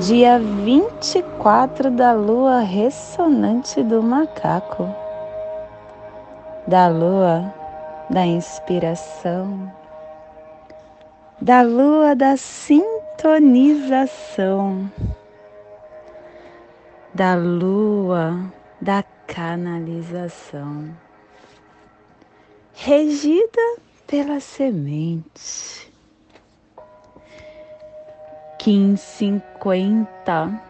dia 24 da lua ressonante do macaco, da lua da inspiração, da lua da sintonização, da lua da canalização, regida pela semente 1550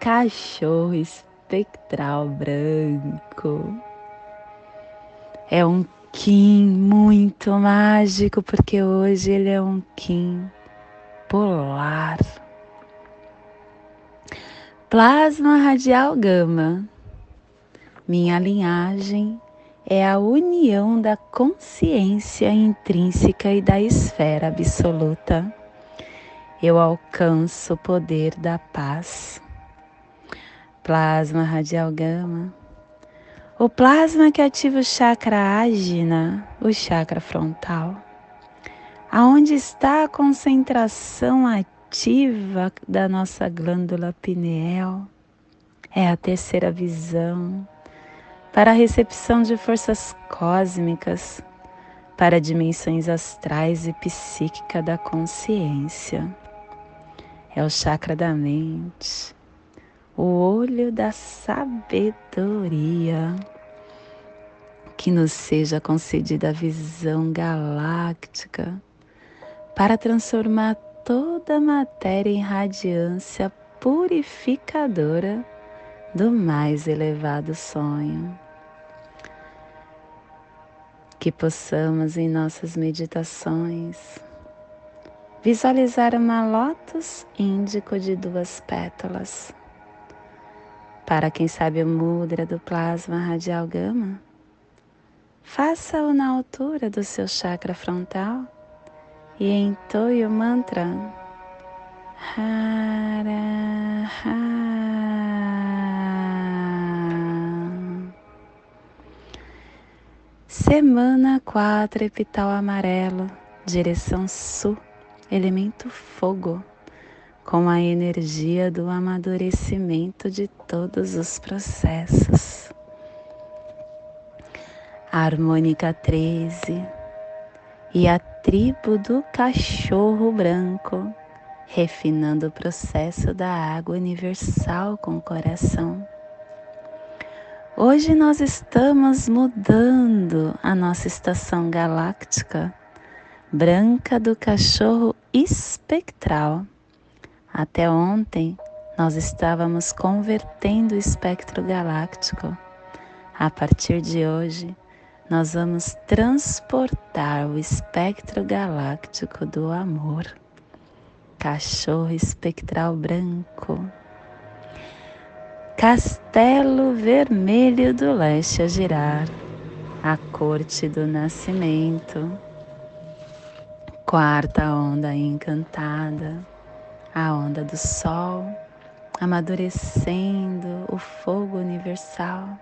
Cachorro espectral branco. É um Kim muito mágico porque hoje ele é um Kim polar. Plasma radial gama. Minha linhagem é a união da consciência intrínseca e da esfera absoluta eu alcanço o poder da paz. Plasma radial gama. O plasma que ativa o chakra ágina, o chakra frontal. Aonde está a concentração ativa da nossa glândula pineal? É a terceira visão para a recepção de forças cósmicas, para dimensões astrais e psíquica da consciência é o chakra da mente, o olho da sabedoria. Que nos seja concedida a visão galáctica para transformar toda a matéria em radiância purificadora do mais elevado sonho. Que possamos em nossas meditações Visualizar uma lótus índico de duas pétalas. Para quem sabe o mudra do plasma radial gama, faça-o na altura do seu chakra frontal e entoie o mantra. Hara Semana 4, epital amarelo, direção sul elemento fogo, com a energia do amadurecimento de todos os processos. A harmônica 13 e a tribo do cachorro branco, refinando o processo da água universal com o coração. Hoje nós estamos mudando a nossa estação galáctica branca do cachorro espectral. Até ontem nós estávamos convertendo o espectro galáctico. A partir de hoje, nós vamos transportar o espectro galáctico do amor. Cachorro espectral branco. Castelo vermelho do leste a girar. A corte do nascimento Quarta onda encantada, a onda do sol, amadurecendo o fogo universal.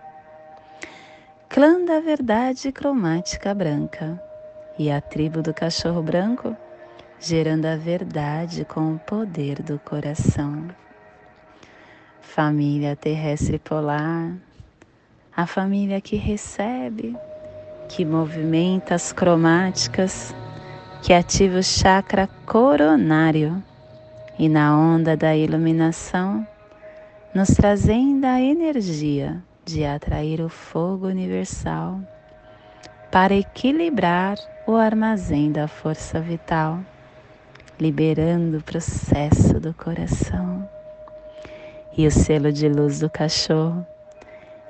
Clã da verdade cromática branca e a tribo do cachorro branco, gerando a verdade com o poder do coração. Família terrestre polar, a família que recebe, que movimenta as cromáticas que ativa o chakra coronário e na onda da iluminação, nos trazendo a energia de atrair o fogo universal para equilibrar o armazém da força vital, liberando o processo do coração. E o selo de luz do cachorro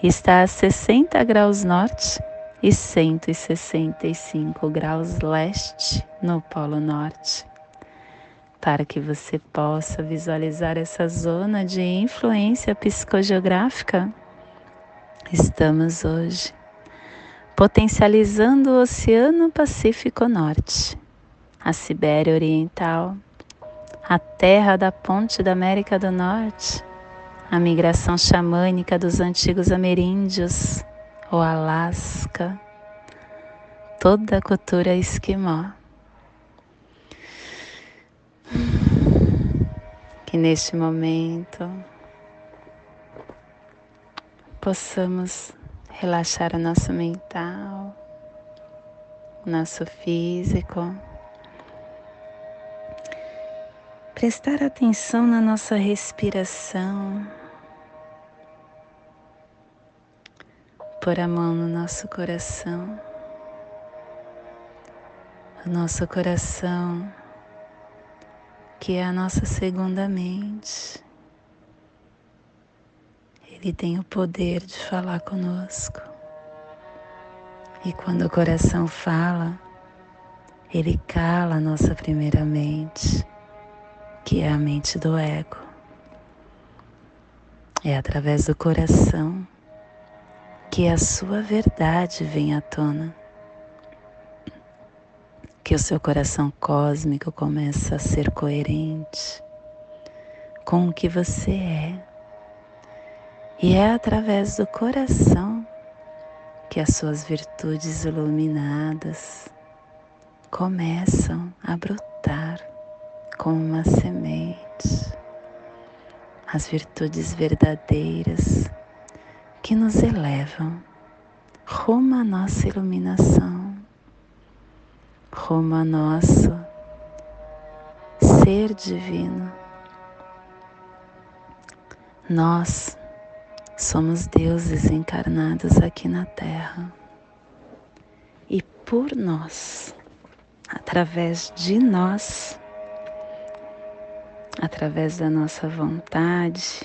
está a 60 graus norte e 165 graus leste no Polo Norte, para que você possa visualizar essa zona de influência psicogeográfica, estamos hoje potencializando o Oceano Pacífico Norte, a Sibéria Oriental, a terra da ponte da América do Norte, a migração xamânica dos antigos ameríndios, o Alasca, toda a cultura esquimó. Que neste momento possamos relaxar o nosso mental, o nosso físico, prestar atenção na nossa respiração, pôr a mão no nosso coração, o nosso coração que é a nossa segunda mente. Ele tem o poder de falar conosco. E quando o coração fala, ele cala a nossa primeira mente, que é a mente do ego. É através do coração que a sua verdade vem à tona que o seu coração cósmico começa a ser coerente com o que você é. E é através do coração que as suas virtudes iluminadas começam a brotar como uma semente. As virtudes verdadeiras que nos elevam rumo à nossa iluminação rumo a nosso ser divino. Nós somos deuses encarnados aqui na Terra e por nós, através de nós, através da nossa vontade,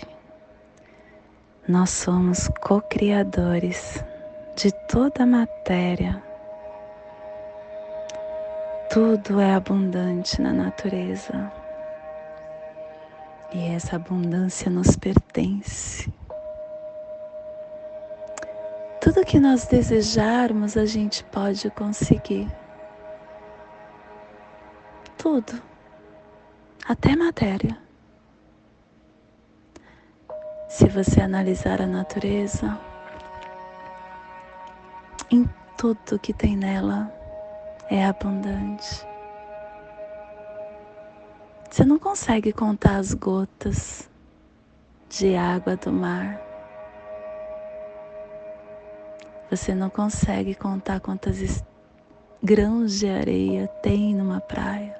nós somos co-criadores de toda a matéria tudo é abundante na natureza e essa abundância nos pertence. Tudo que nós desejarmos a gente pode conseguir. Tudo, até matéria. Se você analisar a natureza, em tudo que tem nela, é abundante. Você não consegue contar as gotas de água do mar. Você não consegue contar quantas grãos de areia tem numa praia.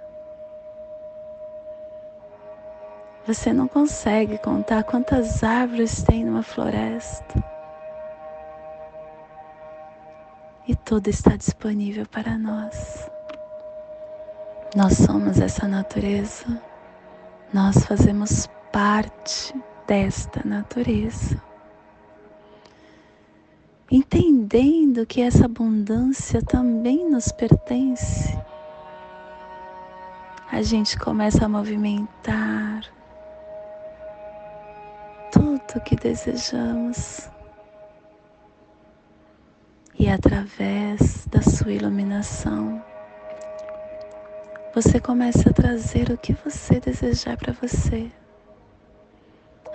Você não consegue contar quantas árvores tem numa floresta. e tudo está disponível para nós. Nós somos essa natureza, nós fazemos parte desta natureza. Entendendo que essa abundância também nos pertence, a gente começa a movimentar tudo que desejamos e através da sua iluminação, você começa a trazer o que você desejar para você.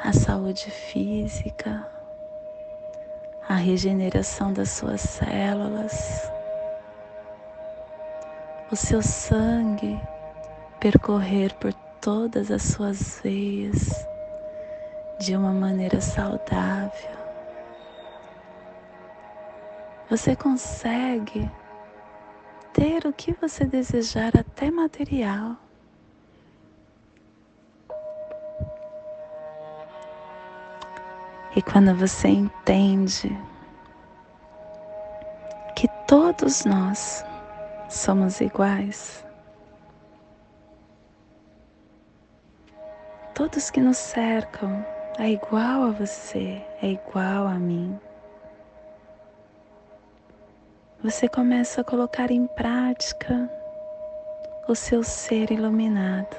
A saúde física, a regeneração das suas células, o seu sangue percorrer por todas as suas veias de uma maneira saudável você consegue ter o que você desejar, até material. E quando você entende que todos nós somos iguais, todos que nos cercam é igual a você, é igual a mim. Você começa a colocar em prática o seu ser iluminado.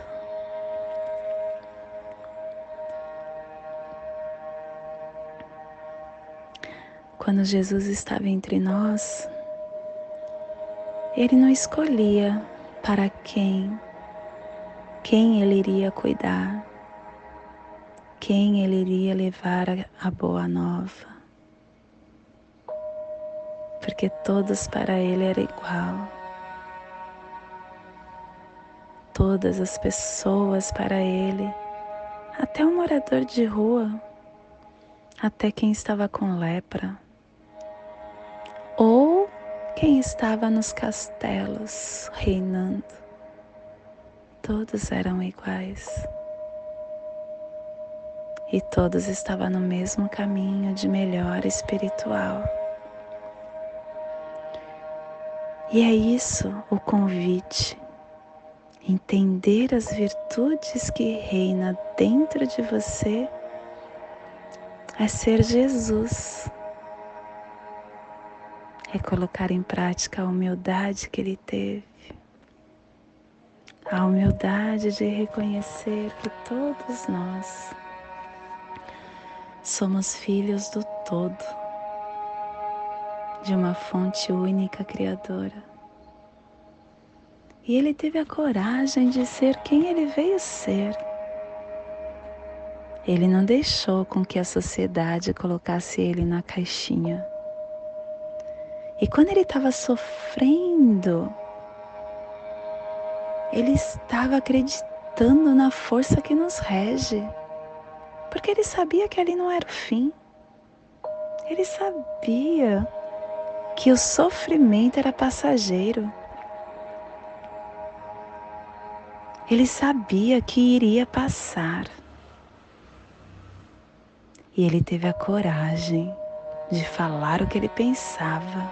Quando Jesus estava entre nós, ele não escolhia para quem, quem ele iria cuidar quem ele iria levar a boa nova. Porque todos para ele era igual. Todas as pessoas para ele, até um morador de rua, até quem estava com lepra, ou quem estava nos castelos reinando, todos eram iguais. E todos estavam no mesmo caminho de melhora espiritual. E é isso o convite. Entender as virtudes que reina dentro de você é ser Jesus. É colocar em prática a humildade que ele teve. A humildade de reconhecer que todos nós somos filhos do todo, de uma fonte única criadora. E ele teve a coragem de ser quem ele veio ser ele não deixou com que a sociedade colocasse ele na caixinha. E quando ele estava sofrendo, ele estava acreditando na força que nos rege, porque ele sabia que ali não era o fim. Ele sabia que o sofrimento era passageiro. Ele sabia que iria passar. E ele teve a coragem de falar o que ele pensava,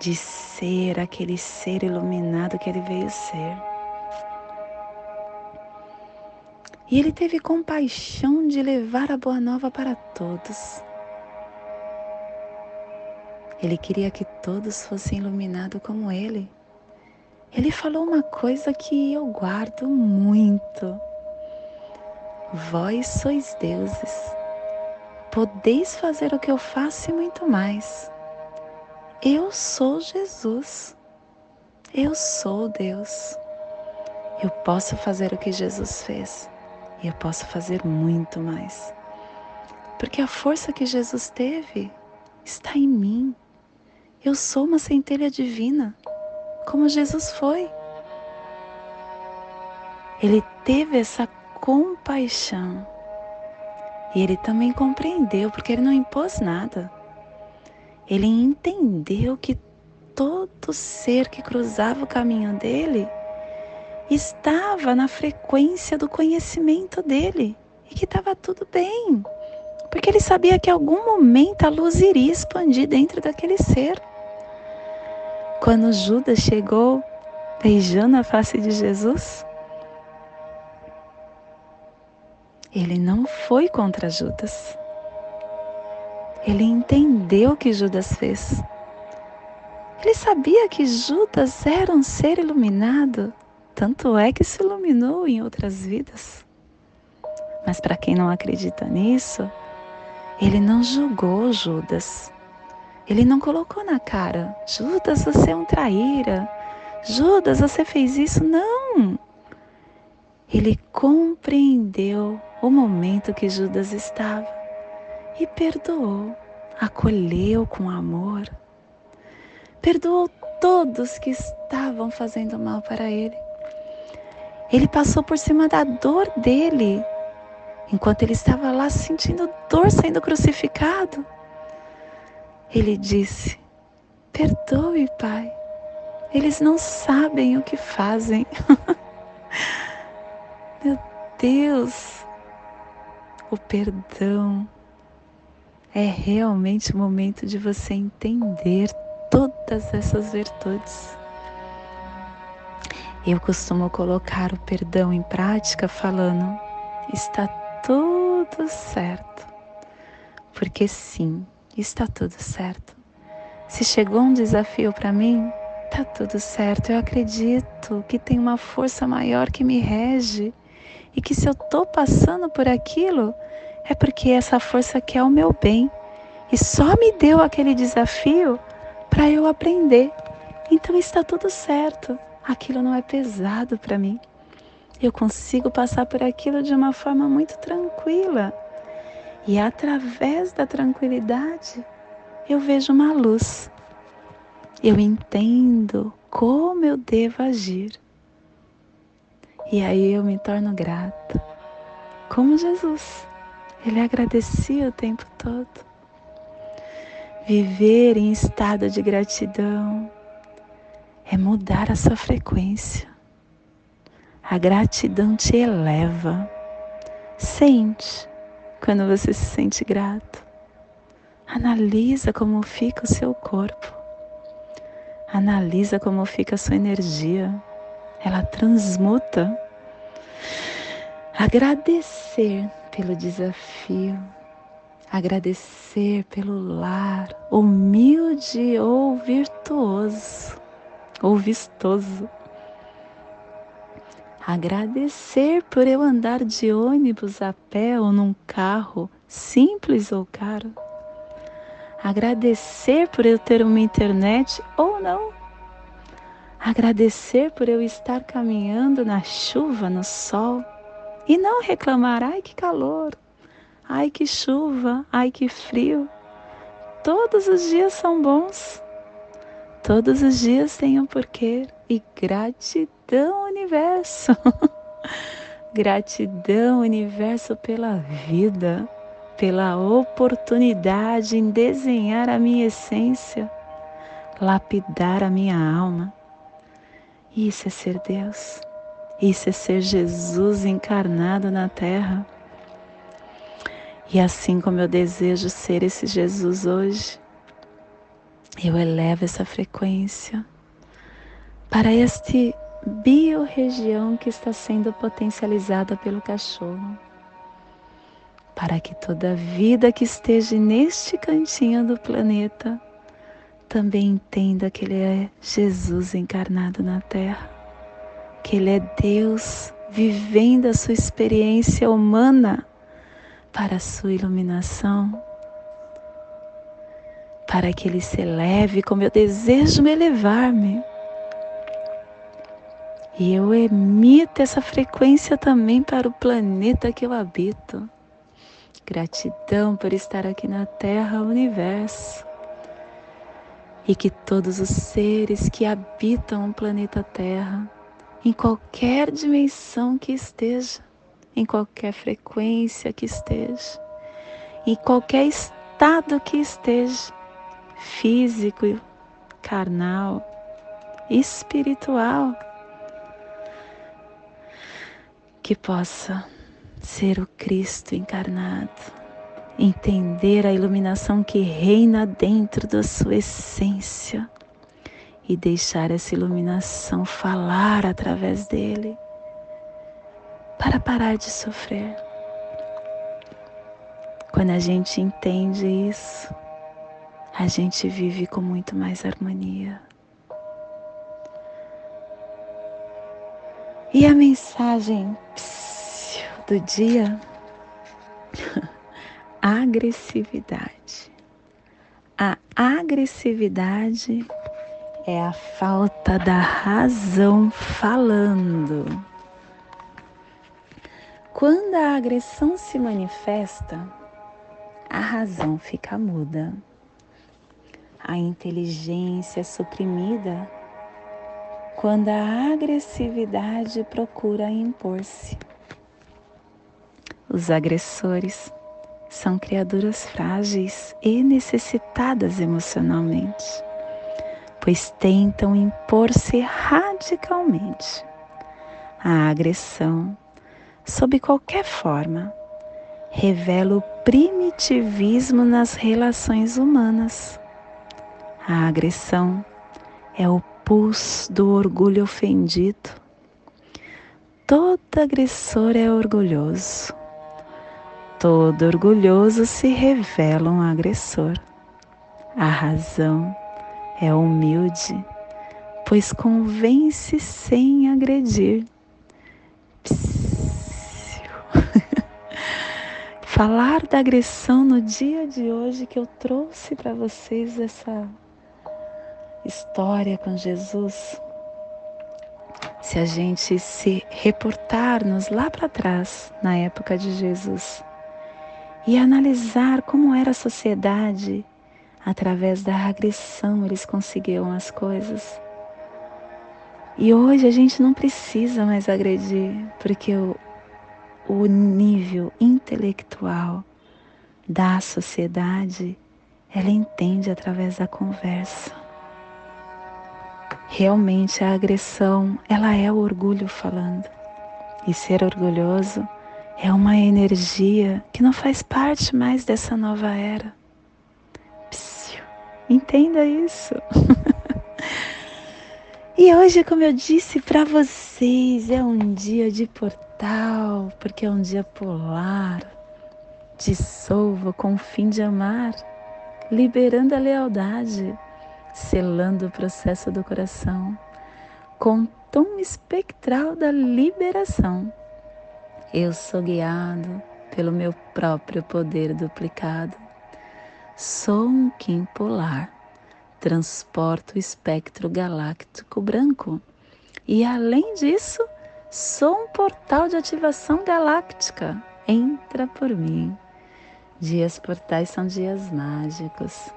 de ser aquele ser iluminado que ele veio ser. E ele teve compaixão de levar a boa nova para todos. Ele queria que todos fossem iluminados como ele. Ele falou uma coisa que eu guardo muito Vós sois deuses, podeis fazer o que eu faço e muito mais. Eu sou Jesus, eu sou Deus. Eu posso fazer o que Jesus fez e eu posso fazer muito mais. Porque a força que Jesus teve está em mim. Eu sou uma centelha divina, como Jesus foi. Ele teve essa compaixão. E ele também compreendeu, porque ele não impôs nada. Ele entendeu que todo ser que cruzava o caminho dele estava na frequência do conhecimento dele e que estava tudo bem, porque ele sabia que em algum momento a luz iria expandir dentro daquele ser. Quando Judas chegou beijando a face de Jesus, Ele não foi contra Judas. Ele entendeu o que Judas fez. Ele sabia que Judas era um ser iluminado, tanto é que se iluminou em outras vidas. Mas para quem não acredita nisso, ele não julgou Judas. Ele não colocou na cara: Judas, você é um traíra. Judas, você fez isso. Não! Ele compreendeu o momento que Judas estava e perdoou, acolheu com amor. Perdoou todos que estavam fazendo mal para ele. Ele passou por cima da dor dele, enquanto ele estava lá sentindo dor sendo crucificado. Ele disse: Perdoe, Pai, eles não sabem o que fazem. Meu Deus, o perdão é realmente o momento de você entender todas essas virtudes. Eu costumo colocar o perdão em prática falando: está tudo certo. Porque sim, está tudo certo. Se chegou um desafio para mim, tá tudo certo. Eu acredito que tem uma força maior que me rege e que se eu estou passando por aquilo, é porque essa força quer o meu bem e só me deu aquele desafio para eu aprender. Então está tudo certo. Aquilo não é pesado para mim. Eu consigo passar por aquilo de uma forma muito tranquila. E através da tranquilidade, eu vejo uma luz. Eu entendo como eu devo agir. E aí eu me torno grata. Como Jesus. Ele agradecia o tempo todo. Viver em estado de gratidão é mudar a sua frequência. A gratidão te eleva. Sente quando você se sente grato. Analisa como fica o seu corpo. Analisa como fica a sua energia. Ela transmuta. Agradecer pelo desafio, agradecer pelo lar, humilde ou virtuoso, ou vistoso. Agradecer por eu andar de ônibus, a pé ou num carro, simples ou caro. Agradecer por eu ter uma internet ou não. Agradecer por eu estar caminhando na chuva, no sol e não reclamar, ai que calor, ai que chuva, ai que frio. Todos os dias são bons. Todos os dias têm um porquê. E gratidão, universo. gratidão, universo, pela vida, pela oportunidade em desenhar a minha essência, lapidar a minha alma. Isso é ser Deus. Isso é ser Jesus encarnado na terra. E assim como eu desejo ser esse Jesus hoje, eu elevo essa frequência para este biorregião que está sendo potencializada pelo cachorro, para que toda vida que esteja neste cantinho do planeta também entenda que Ele é Jesus encarnado na Terra que Ele é Deus vivendo a sua experiência humana para a sua iluminação, para que Ele se eleve como eu desejo me elevar-me. E eu emito essa frequência também para o planeta que eu habito. Gratidão por estar aqui na Terra, universo. E que todos os seres que habitam o planeta Terra em qualquer dimensão que esteja, em qualquer frequência que esteja, em qualquer estado que esteja, físico, carnal, espiritual, que possa ser o Cristo encarnado, entender a iluminação que reina dentro da sua essência e deixar essa iluminação falar através dele para parar de sofrer. Quando a gente entende isso, a gente vive com muito mais harmonia. E a mensagem do dia? agressividade. A agressividade é a falta da razão falando. Quando a agressão se manifesta, a razão fica muda. A inteligência suprimida quando a agressividade procura impor-se. Os agressores são criaturas frágeis e necessitadas emocionalmente pois tentam impor-se radicalmente. A agressão, sob qualquer forma, revela o primitivismo nas relações humanas. A agressão é o pulso do orgulho ofendido. Todo agressor é orgulhoso. Todo orgulhoso se revela um agressor. A razão é humilde, pois convence sem agredir. falar da agressão no dia de hoje que eu trouxe para vocês essa história com Jesus, se a gente se reportarmos lá para trás, na época de Jesus, e analisar como era a sociedade, através da agressão eles conseguiam as coisas. E hoje a gente não precisa mais agredir, porque o, o nível intelectual da sociedade, ela entende através da conversa. Realmente a agressão, ela é o orgulho falando. E ser orgulhoso é uma energia que não faz parte mais dessa nova era. Psiu, entenda isso. e hoje, como eu disse para vocês, é um dia de portal, porque é um dia polar. Dissolva com o fim de amar, liberando a lealdade selando o processo do coração com tom espectral da liberação. Eu sou guiado pelo meu próprio poder duplicado. Sou um Kim polar, transporto o espectro galáctico branco e, além disso, sou um portal de ativação galáctica. Entra por mim. Dias portais são dias mágicos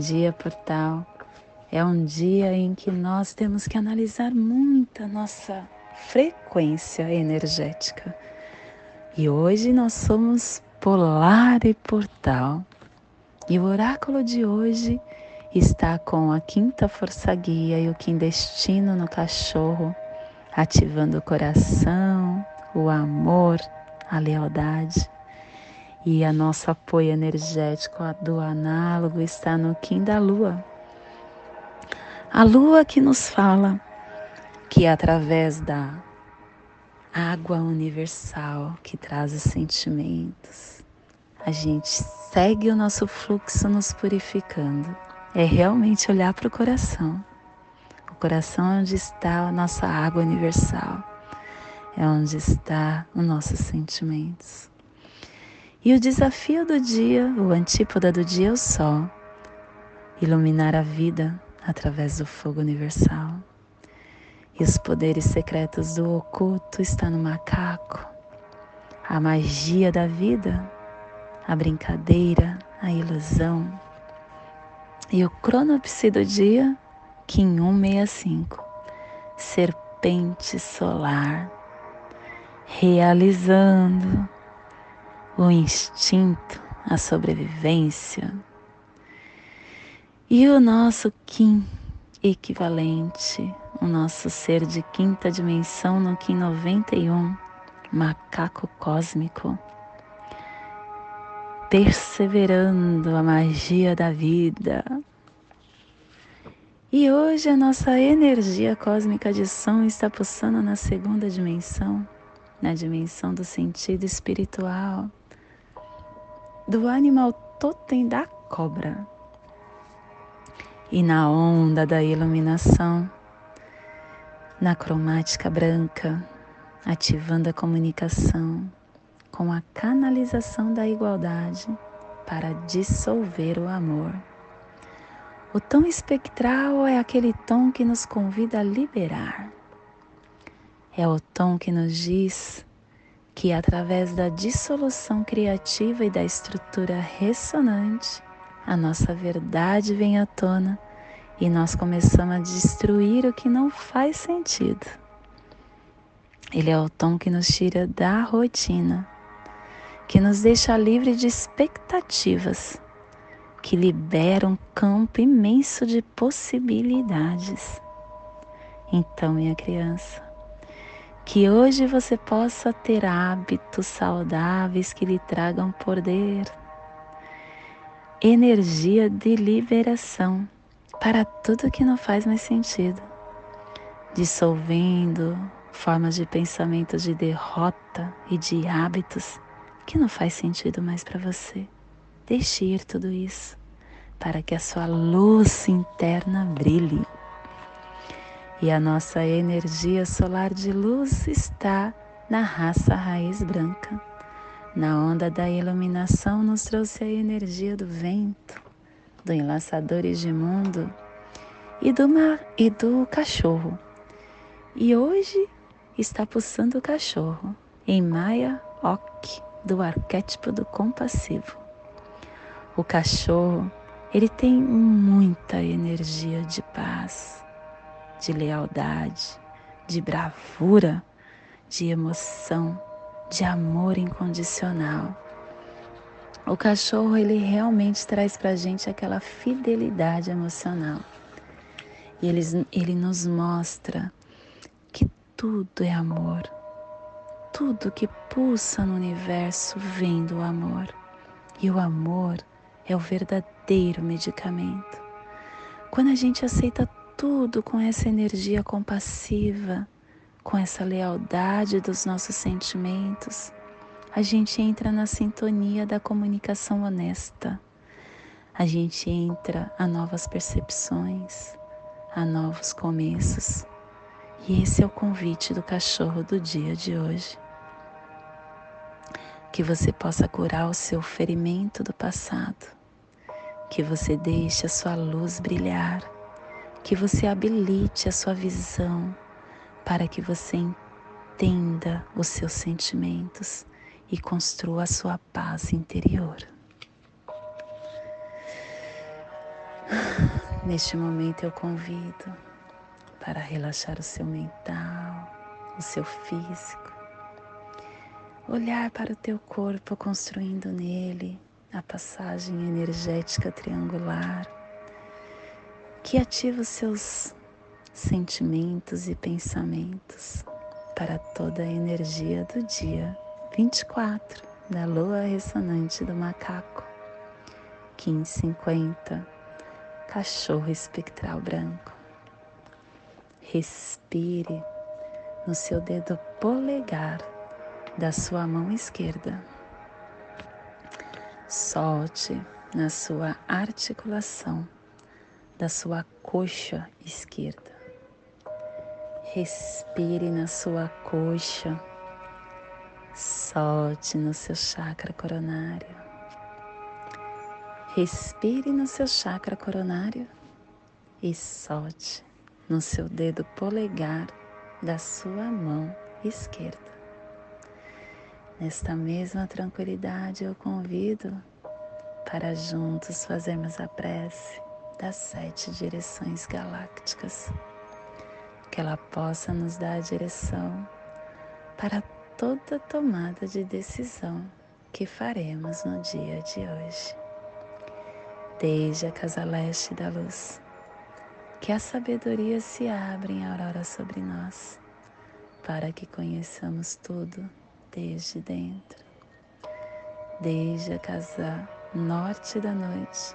Dia Portal é um dia em que nós temos que analisar muito a nossa frequência energética. E hoje nós somos Polar e Portal. E o oráculo de hoje está com a quinta força guia e o quindestino no cachorro, ativando o coração, o amor, a lealdade. E a nosso apoio energético do análogo está no Kim da Lua. A Lua que nos fala que através da água universal que traz os sentimentos, a gente segue o nosso fluxo nos purificando. É realmente olhar para o coração. O coração é onde está a nossa água universal. É onde está os nossos sentimentos. E o desafio do dia, o antípoda do dia é o sol, iluminar a vida através do fogo universal. E os poderes secretos do oculto estão no macaco, a magia da vida, a brincadeira, a ilusão. E o cronopsi do dia, Kim 165, serpente solar, realizando o instinto, a sobrevivência. E o nosso Kim equivalente, o nosso ser de quinta dimensão no Kim 91, macaco cósmico, perseverando a magia da vida. E hoje a nossa energia cósmica de som está pulsando na segunda dimensão, na dimensão do sentido espiritual do animal totem da cobra. E na onda da iluminação, na cromática branca, ativando a comunicação com a canalização da igualdade para dissolver o amor. O tom espectral é aquele tom que nos convida a liberar. É o tom que nos diz que através da dissolução criativa e da estrutura ressonante, a nossa verdade vem à tona e nós começamos a destruir o que não faz sentido. Ele é o tom que nos tira da rotina, que nos deixa livre de expectativas, que libera um campo imenso de possibilidades. Então, minha criança, que hoje você possa ter hábitos saudáveis que lhe tragam poder, energia de liberação para tudo que não faz mais sentido, dissolvendo formas de pensamento de derrota e de hábitos que não faz sentido mais para você. Deixe ir tudo isso para que a sua luz interna brilhe e a nossa energia solar de luz está na raça raiz branca, Na onda da iluminação, nos trouxe a energia do vento, do enlaçador Egimundo e do, mar, e do cachorro. E hoje está pulsando o cachorro em Maya Ok, do arquétipo do compassivo. O cachorro, ele tem muita energia de paz, de lealdade, de bravura, de emoção, de amor incondicional. O cachorro, ele realmente traz pra gente aquela fidelidade emocional. E ele, ele nos mostra que tudo é amor. Tudo que pulsa no universo vem do amor. E o amor é o verdadeiro medicamento. Quando a gente aceita tudo com essa energia compassiva, com essa lealdade dos nossos sentimentos, a gente entra na sintonia da comunicação honesta. A gente entra a novas percepções, a novos começos. E esse é o convite do cachorro do dia de hoje. Que você possa curar o seu ferimento do passado, que você deixe a sua luz brilhar, que você habilite a sua visão para que você entenda os seus sentimentos e construa a sua paz interior. Neste momento eu convido para relaxar o seu mental, o seu físico, olhar para o teu corpo construindo nele a passagem energética triangular que ativa os seus sentimentos e pensamentos para toda a energia do dia 24 da lua ressonante do macaco 1550 cachorro espectral branco. Respire no seu dedo polegar da sua mão esquerda. Solte na sua articulação da sua coxa esquerda. Respire na sua coxa. Solte no seu chakra coronário. Respire no seu chakra coronário e solte no seu dedo polegar da sua mão esquerda. Nesta mesma tranquilidade, eu convido para juntos fazermos a prece das sete direções galácticas, que ela possa nos dar a direção para toda tomada de decisão que faremos no dia de hoje desde a casa leste da luz. Que a sabedoria se abra em aurora sobre nós, para que conheçamos tudo desde dentro. Desde a casa norte da noite,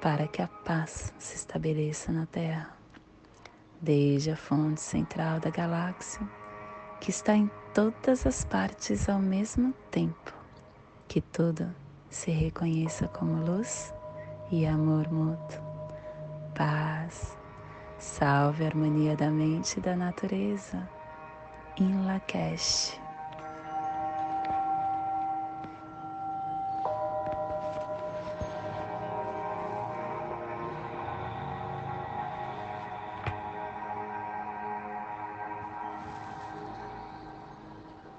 para que a paz se estabeleça na terra. Desde a fonte central da galáxia, que está em todas as partes ao mesmo tempo, que tudo se reconheça como luz e amor mútuo. Paz, salve a harmonia da mente e da natureza. In Lakesh.